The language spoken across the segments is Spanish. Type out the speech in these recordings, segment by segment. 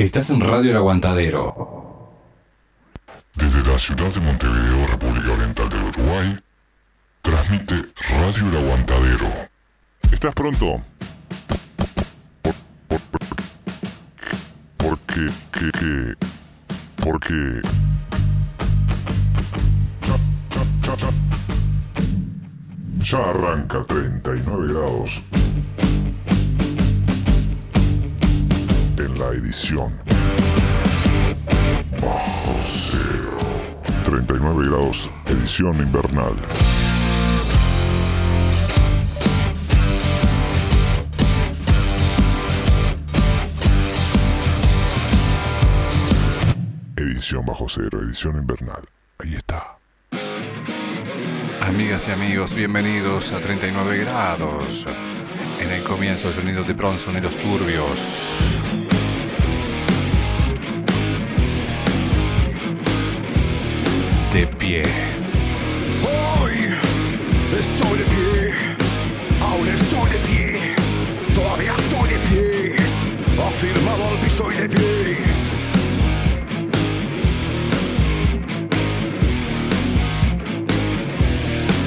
Estás en Radio El Aguantadero. Desde la ciudad de Montevideo, República Oriental del Uruguay, transmite Radio El Aguantadero. ¿Estás pronto? Por, por, porque, que, que, porque... Ya arranca 39 grados. En la edición. Bajo cero. 39 grados, edición invernal. Edición bajo cero, edición invernal. Ahí está. Amigas y amigos, bienvenidos a 39 grados. En el comienzo, el sonido de Bronson y los turbios. De pie. Hoy estoy de pie, aún estoy de pie, todavía estoy de pie, afirmado al piso y de pie.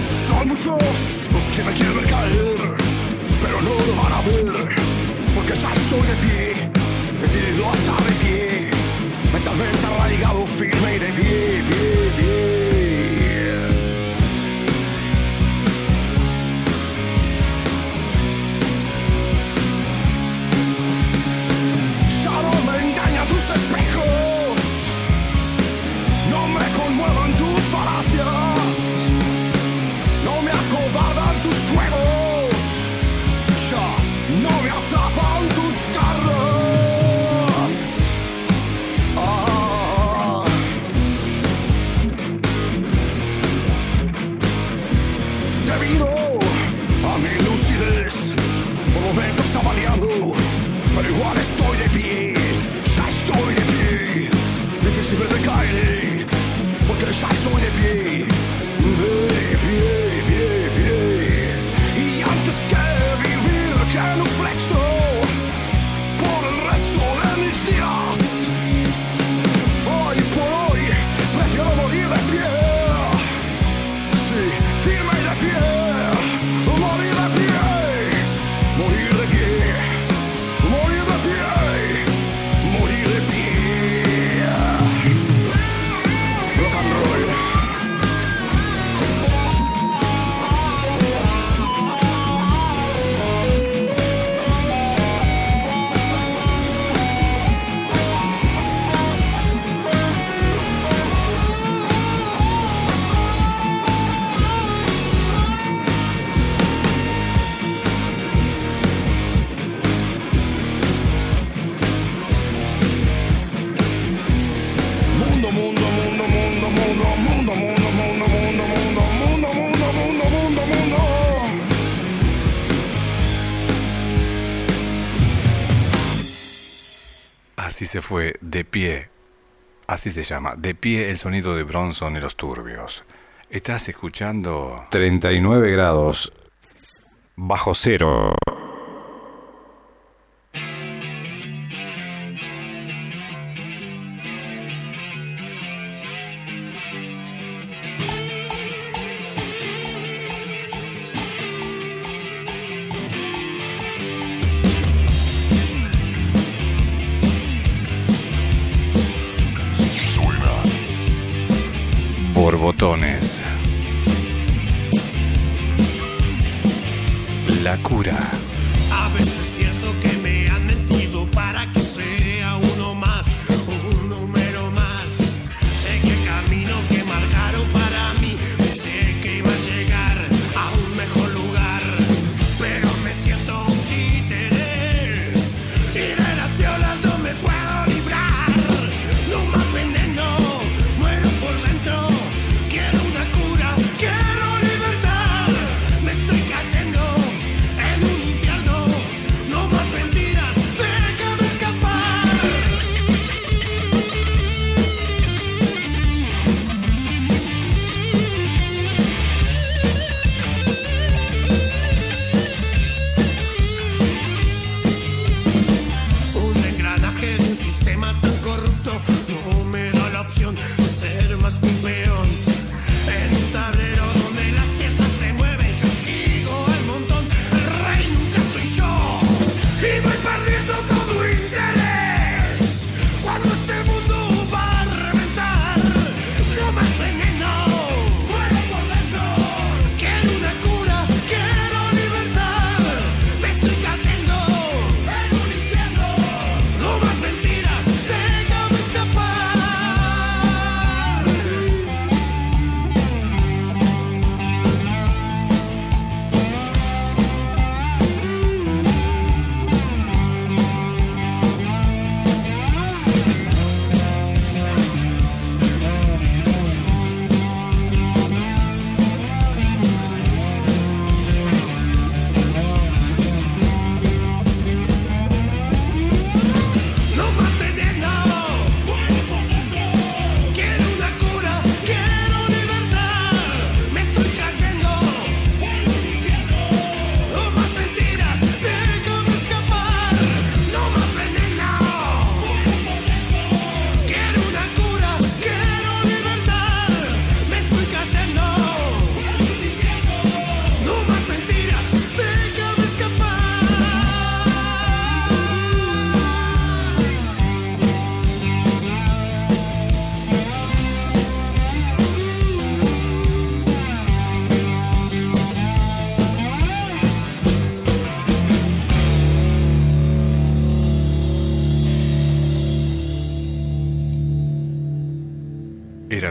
Son muchos los que me quieren caer, pero no lo van a ver, porque ya estoy de pie, decidido a estar de pie, mentalmente arraigado, firme y de pie. Así se fue, de pie. Así se llama, de pie el sonido de Bronson y los turbios. Estás escuchando 39 grados bajo cero.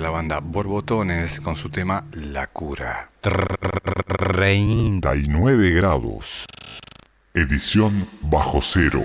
la banda Borbotones con su tema La Cura. 39 grados. Edición bajo cero.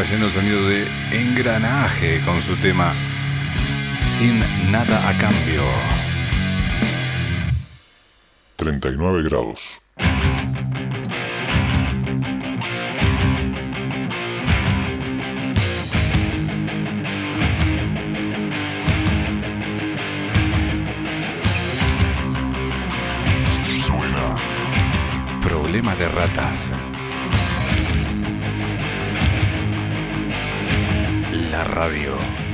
trayendo el sonido de Engranaje con su tema Sin nada a cambio. 39 grados. Suena. Problema de ratas. Radio.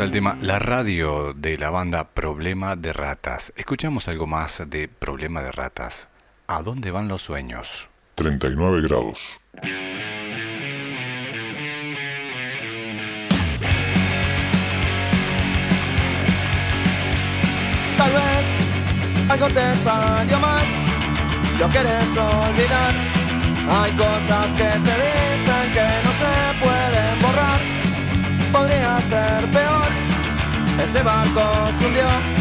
El tema La radio de la banda Problema de Ratas. Escuchamos algo más de Problema de Ratas. ¿A dónde van los sueños? 39 grados. Tal vez algo te salió mal, lo quieres olvidar. Hay cosas que se dicen que no se pueden borrar. Podría ser peor, ese barco se hundió.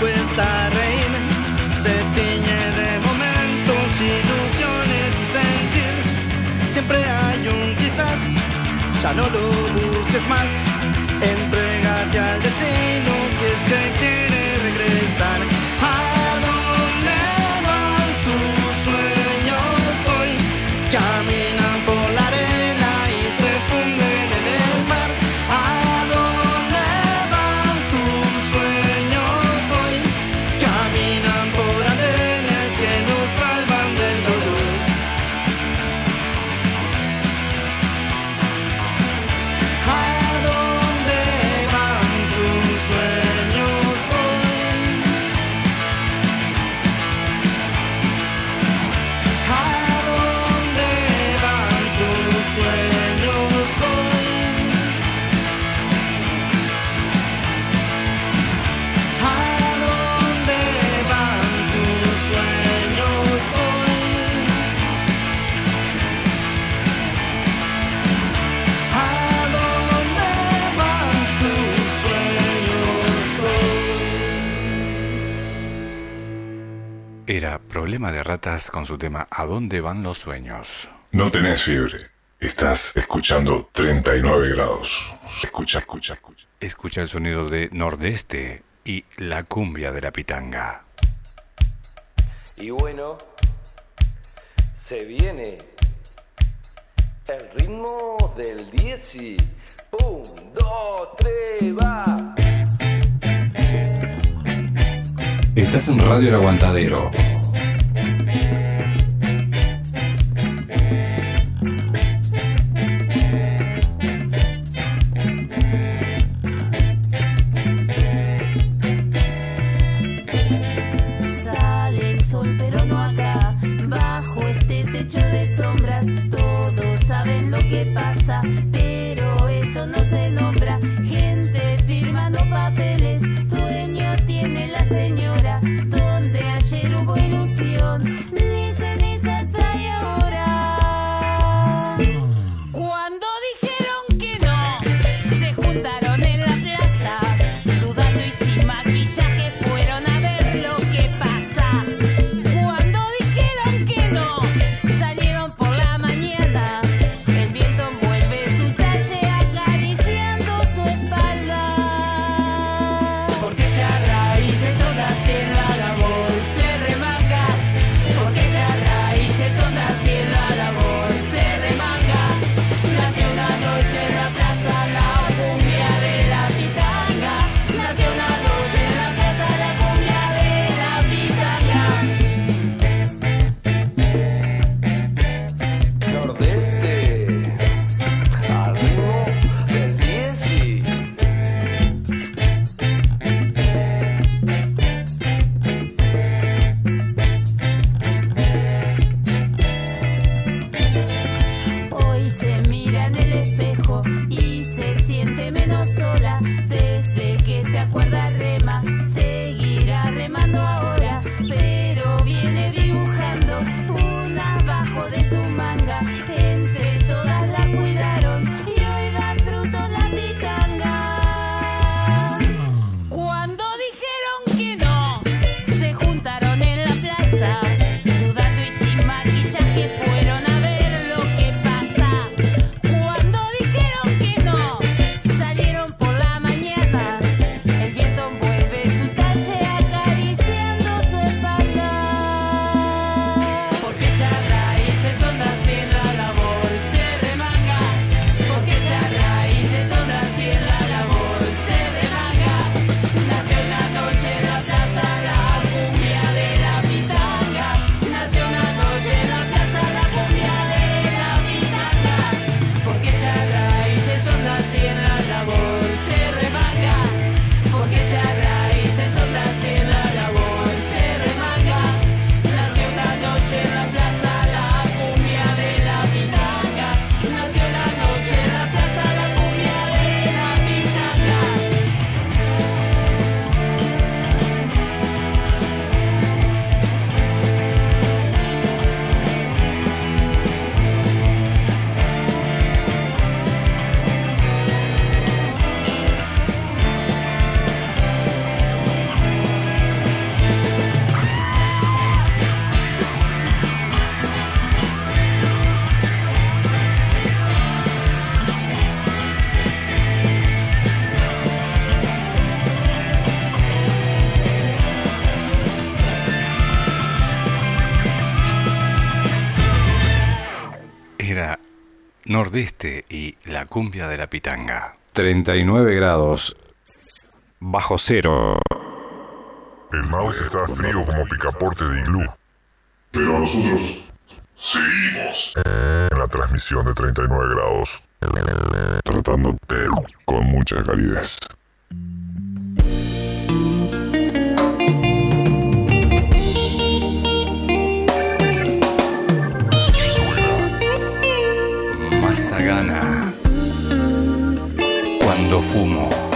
Cuesta reír. Se tiñe de momentos, ilusiones y sentir. Siempre hay un quizás, ya no lo busques más. Entrégate al destino si es que quiere regresar. Era Problema de Ratas con su tema ¿A dónde van los sueños? No tenés fiebre. Estás escuchando 39 grados. Escucha, escucha, escucha. Escucha el sonido de Nordeste y la cumbia de la pitanga. Y bueno, se viene el ritmo del 10 y ¡Pum! ¡Dos! ¡Tres! ¡Va! Estás en Radio El Aguantadero. Nordeste y la cumbia de la pitanga. 39 grados. Bajo cero. El mouse está frío como picaporte de iglú. Pero nosotros seguimos en la transmisión de 39 grados. Tratándote con mucha calidez. gana cuando fumo.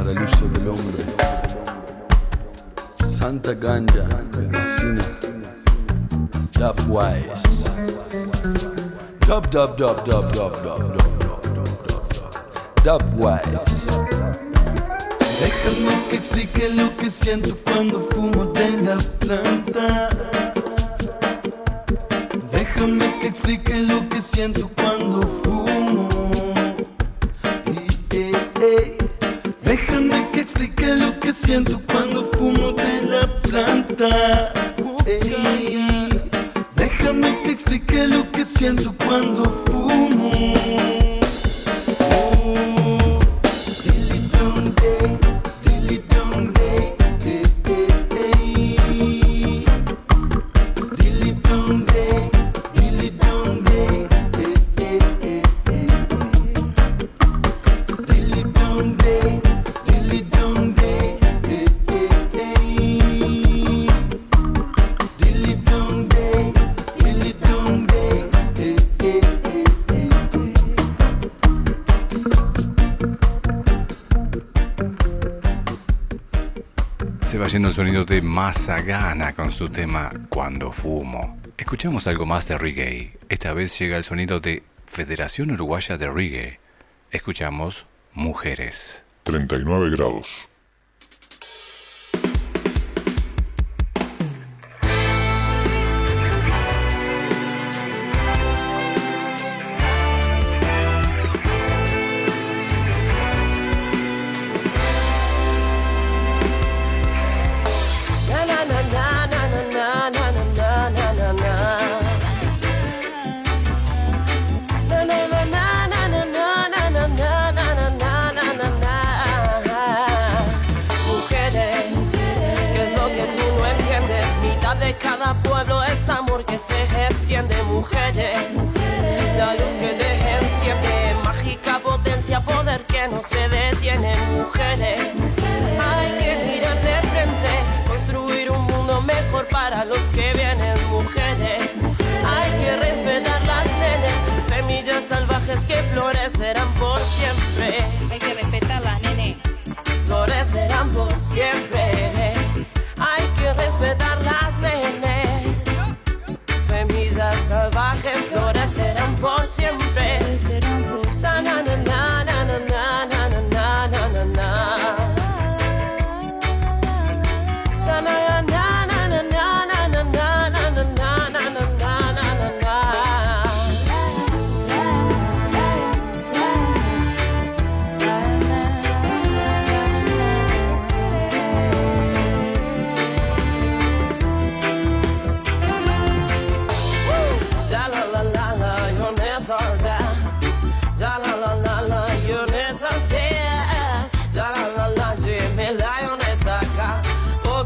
para el uso del hombre. Santa Ganja, medicina. Dubwise. Dub, dub, dub, dub, dub, dub, dub, dub, dub, Dubwise. Déjame que explique lo que siento cuando fumo de la planta. Déjame que explique lo que siento cuando fumo. siento cuando fumo de la planta. Ey, déjame que explique lo que siento cuando fumo. El sonido de Mazagana con su tema Cuando fumo. Escuchamos algo más de reggae. Esta vez llega el sonido de Federación Uruguaya de Reggae. Escuchamos Mujeres. 39 grados.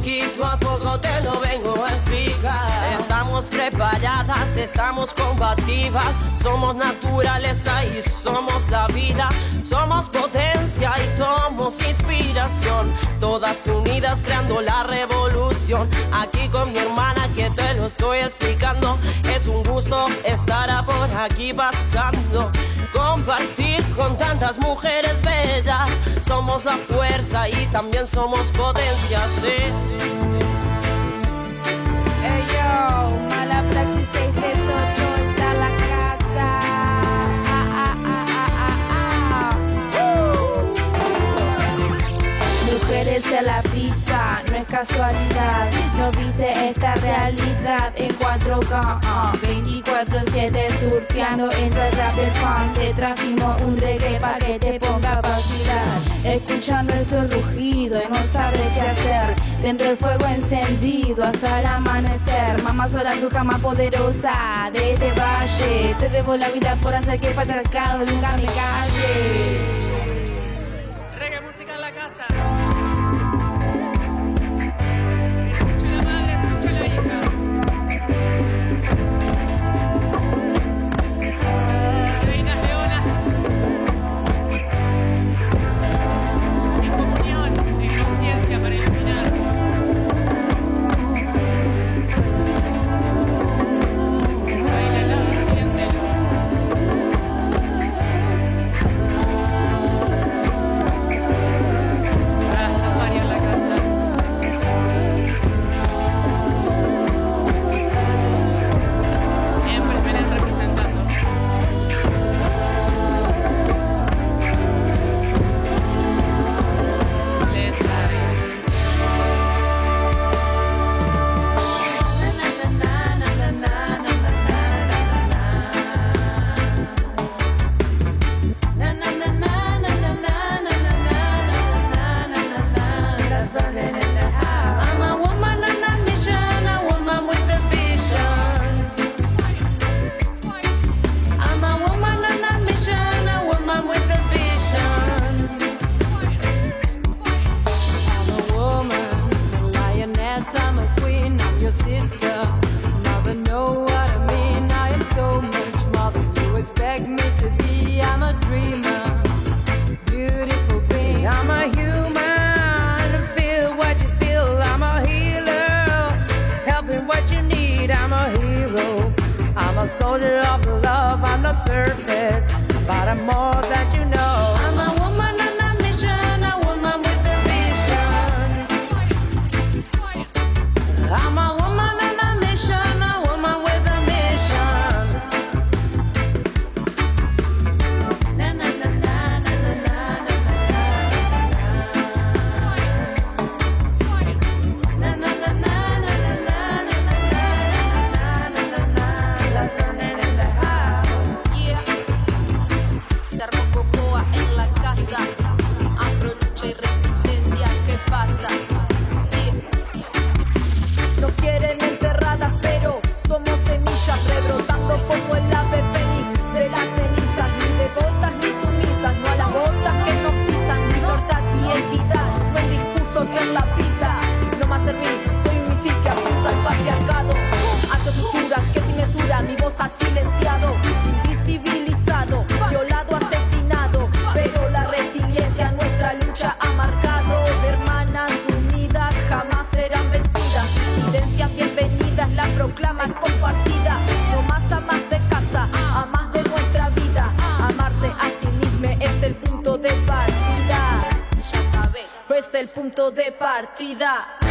Poquito a poco te lo vengo a explicar. Estamos preparadas, estamos combativas. Somos naturaleza y somos la vida. Somos potencia y somos inspiración. Todas unidas creando la revolución. Aquí con mi hermana que te lo estoy explicando. Es un gusto estar por aquí pasando. Compartir con tantas mujeres bellas. Somos la fuerza y también somos potencia, sí. Ey yo, En la pista, no es casualidad. No viste esta realidad en 4K. ah, 24-7 surfeando entre rap y funk. Te trajimos un reggae para que te ponga a vacilar. Escucha nuestro rugido y no sabes qué hacer. Dentro del fuego encendido hasta el amanecer. Mamá soy la bruja más poderosa de este valle. Te debo la vida por hacer que el patriarcado nunca me calle. partida.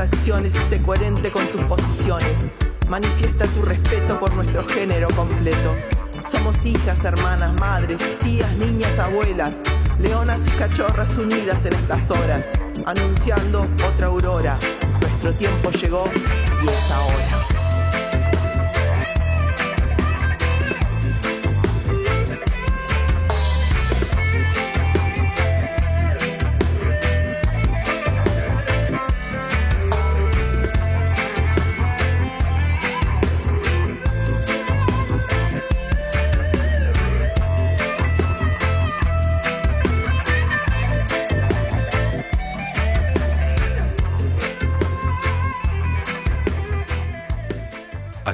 acciones y sé coherente con tus posiciones. Manifiesta tu respeto por nuestro género completo. Somos hijas, hermanas, madres, tías, niñas, abuelas, leonas y cachorras unidas en estas horas, anunciando otra aurora. Nuestro tiempo llegó y es ahora.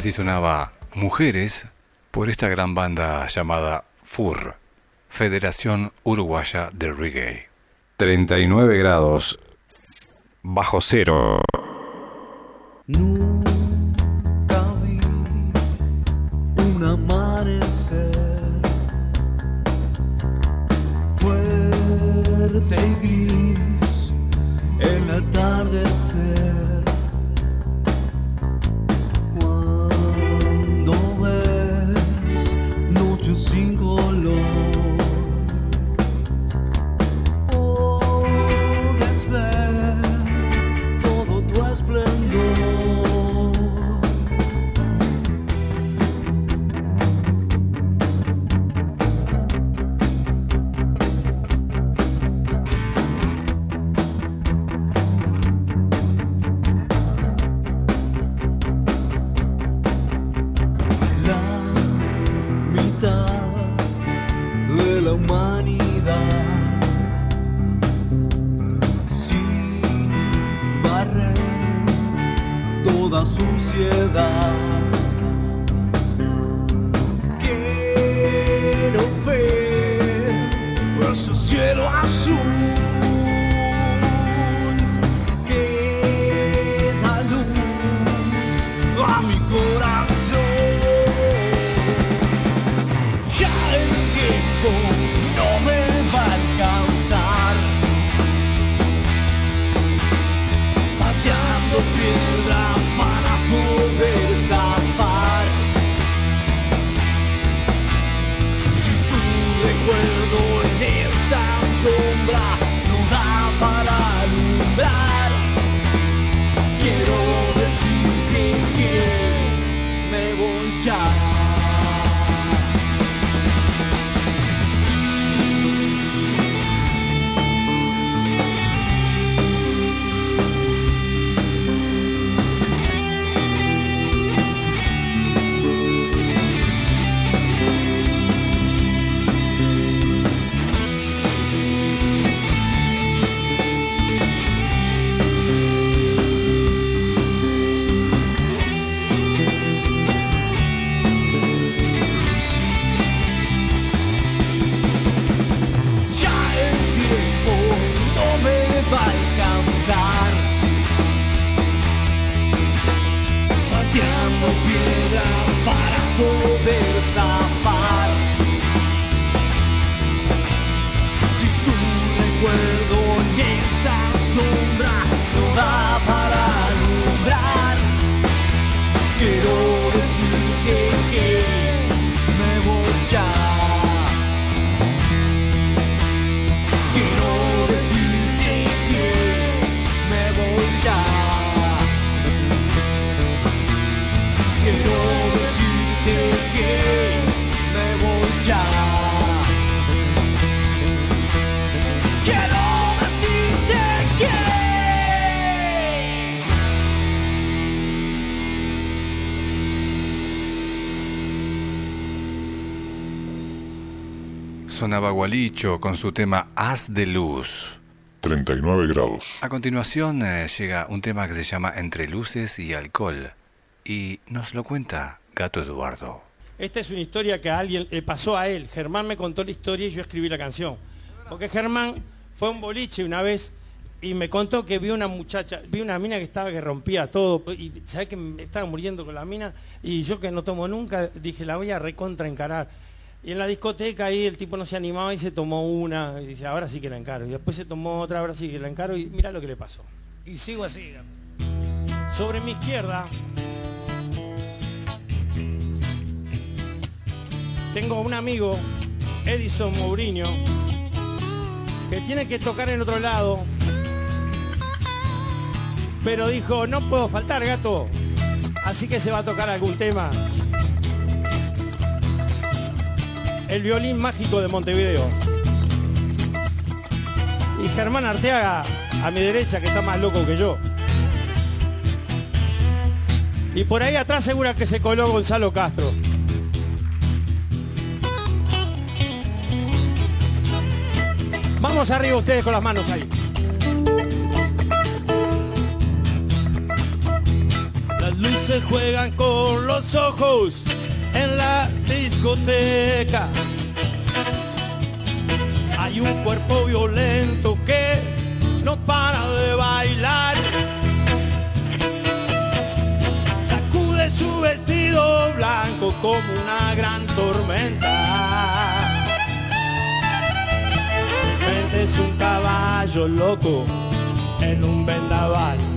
Así sonaba Mujeres por esta gran banda llamada FUR, Federación Uruguaya de Reggae. 39 grados bajo cero. Nunca vi un amanecer fuerte y gris el atardecer. Sonaba Gualicho con su tema Haz de Luz. 39 grados. A continuación eh, llega un tema que se llama Entre luces y alcohol y nos lo cuenta Gato Eduardo. Esta es una historia que a alguien le pasó a él. Germán me contó la historia y yo escribí la canción. Porque Germán fue a un boliche una vez y me contó que vio una muchacha, vi una mina que estaba que rompía todo y sabe que me estaba muriendo con la mina y yo que no tomo nunca dije la voy a recontra encarar. Y en la discoteca ahí el tipo no se animaba y se tomó una y dice ahora sí que la encaro. Y después se tomó otra, ahora sí que la encaro y mira lo que le pasó. Y sigo así. Sobre mi izquierda tengo un amigo, Edison Mourinho, que tiene que tocar en otro lado, pero dijo, no puedo faltar, gato, así que se va a tocar algún tema. El violín mágico de Montevideo. Y Germán Arteaga, a mi derecha, que está más loco que yo. Y por ahí atrás segura que se coló Gonzalo Castro. Vamos arriba ustedes con las manos ahí. Las luces juegan con los ojos en la discoteca. Hay un cuerpo violento que no para de bailar. Sacude su vestido blanco como una gran tormenta. Mente es un caballo loco en un vendaval.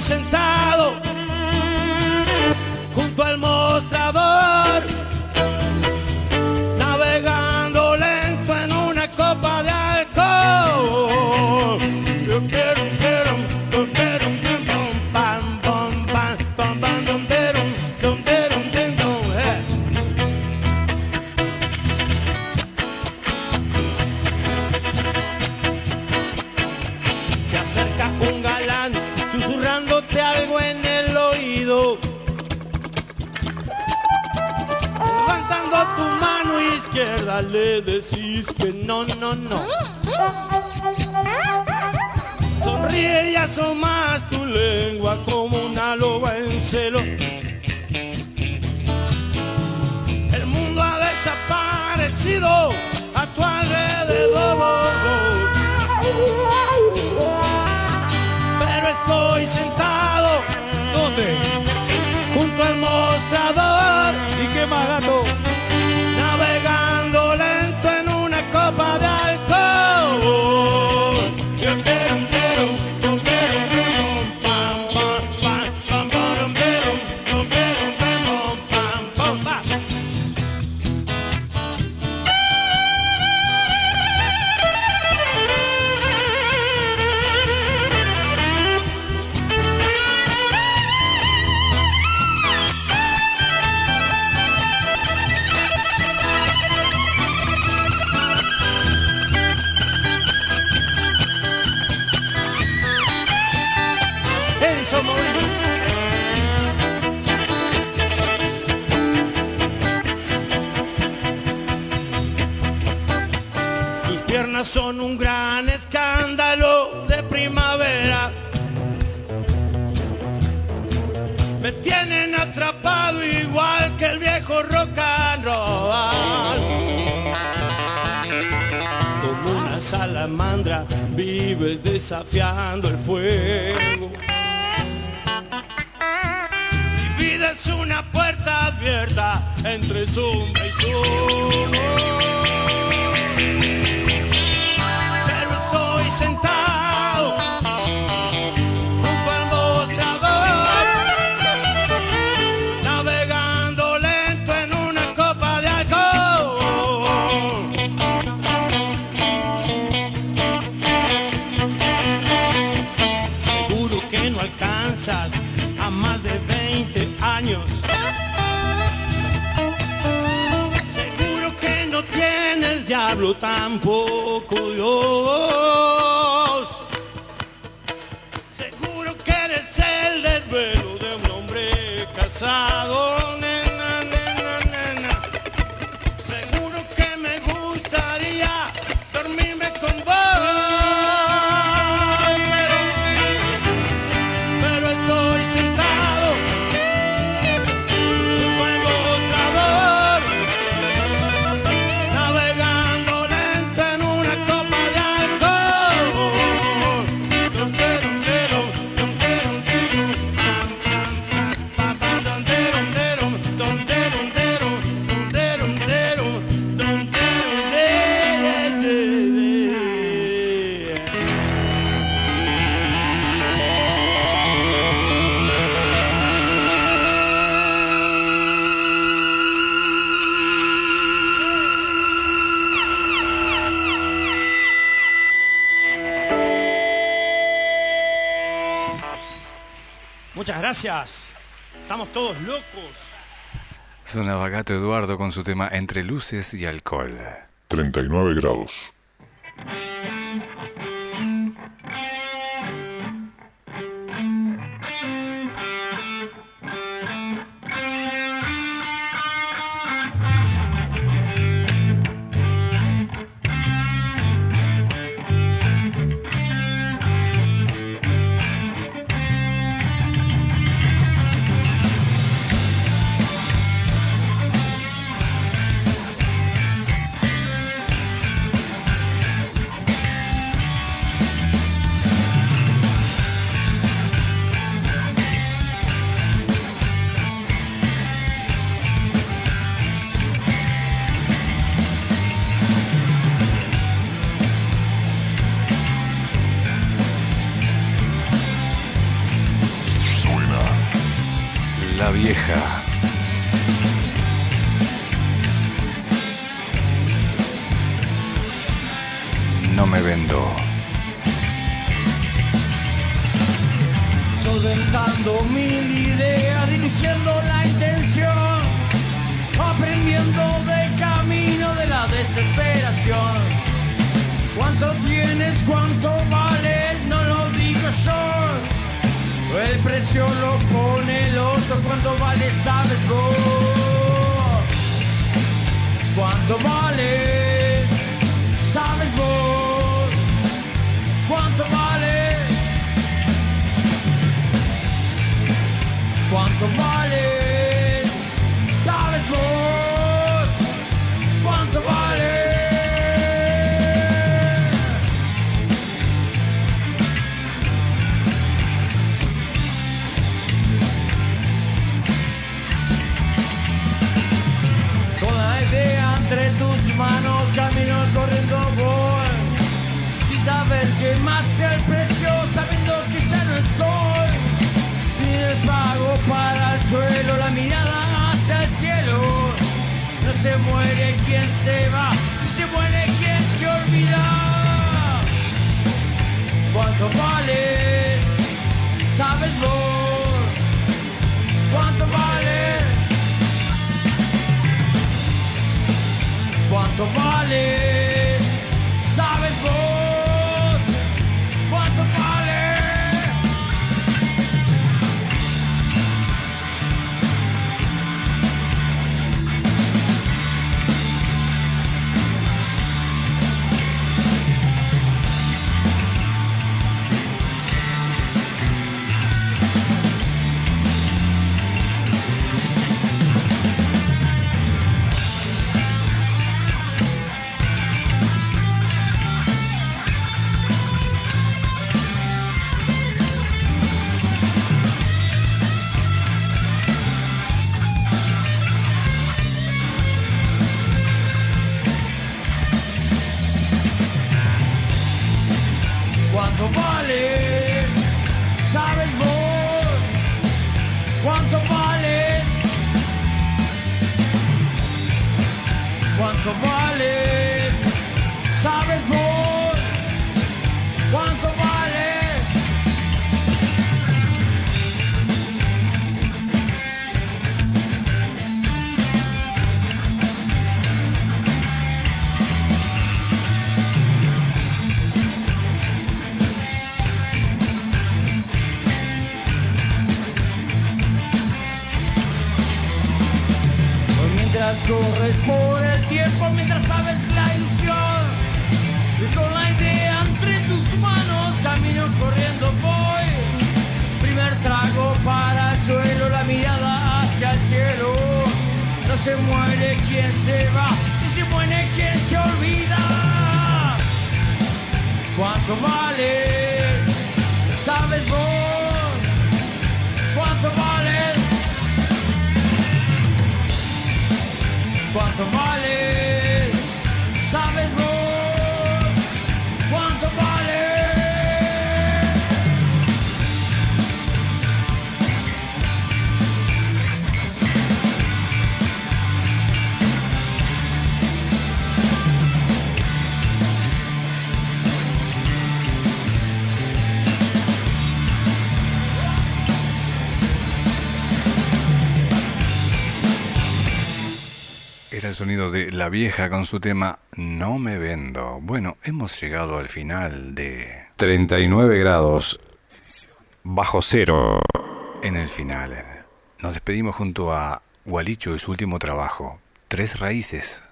Sentado junto al mostrador, le decís que no, no, no. Sonríe y asomas tu lengua como una loba en celo. El mundo ha desaparecido a tu alrededor. Pero estoy sentado, ¿dónde? Junto al mostrador. A más de 20 años. Seguro que no tienes diablo tampoco Dios. Seguro que eres el desvelo de un hombre casado. todos locos. Sonaba Gato Eduardo con su tema Entre luces y alcohol. 39 grados. Pago para el suelo, la mirada hacia el cielo. No se muere quien se va, si se muere quien se olvida. ¿Cuánto vale? ¿Sabes vos? ¿Cuánto vale? ¿Cuánto vale? Sonido de La Vieja con su tema No me vendo. Bueno, hemos llegado al final de 39 grados bajo cero. En el final, nos despedimos junto a Gualicho y su último trabajo, Tres Raíces.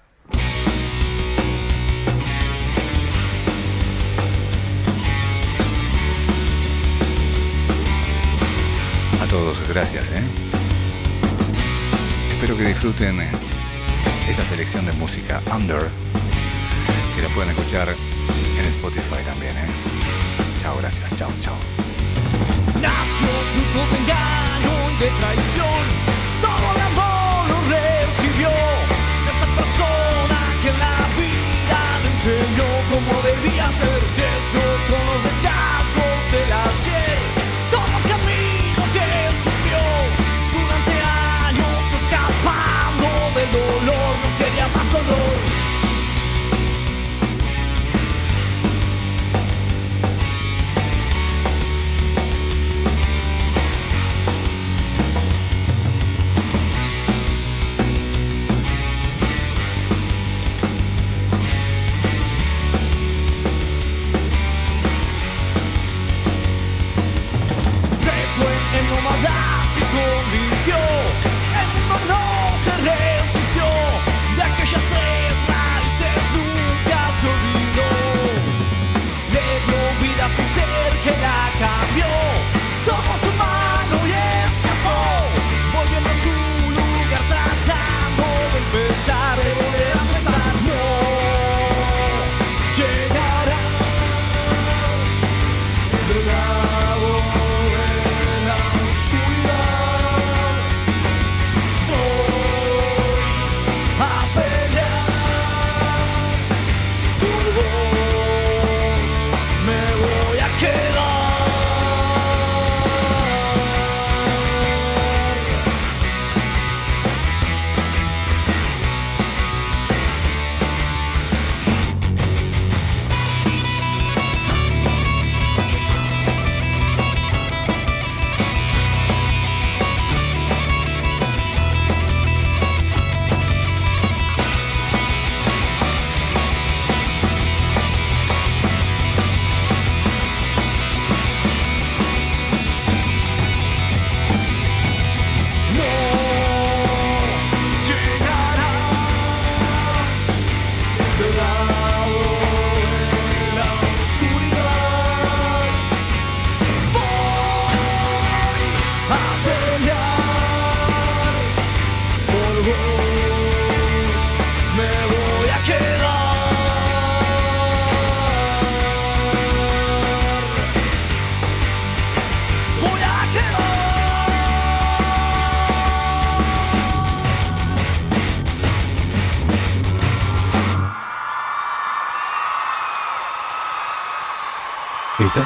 A todos, gracias. ¿eh? Espero que disfruten eh, esta selección de música Under, que la pueden escuchar en Spotify también. ¿eh? Chao, gracias, chao, chao. Nació fruto de engaño y de traición. Todo el amor lo recibió de esa persona que la vida le enseñó cómo debía ser. Creció con los rechazos del ayer.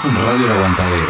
Estás en Radio El Aguantadero.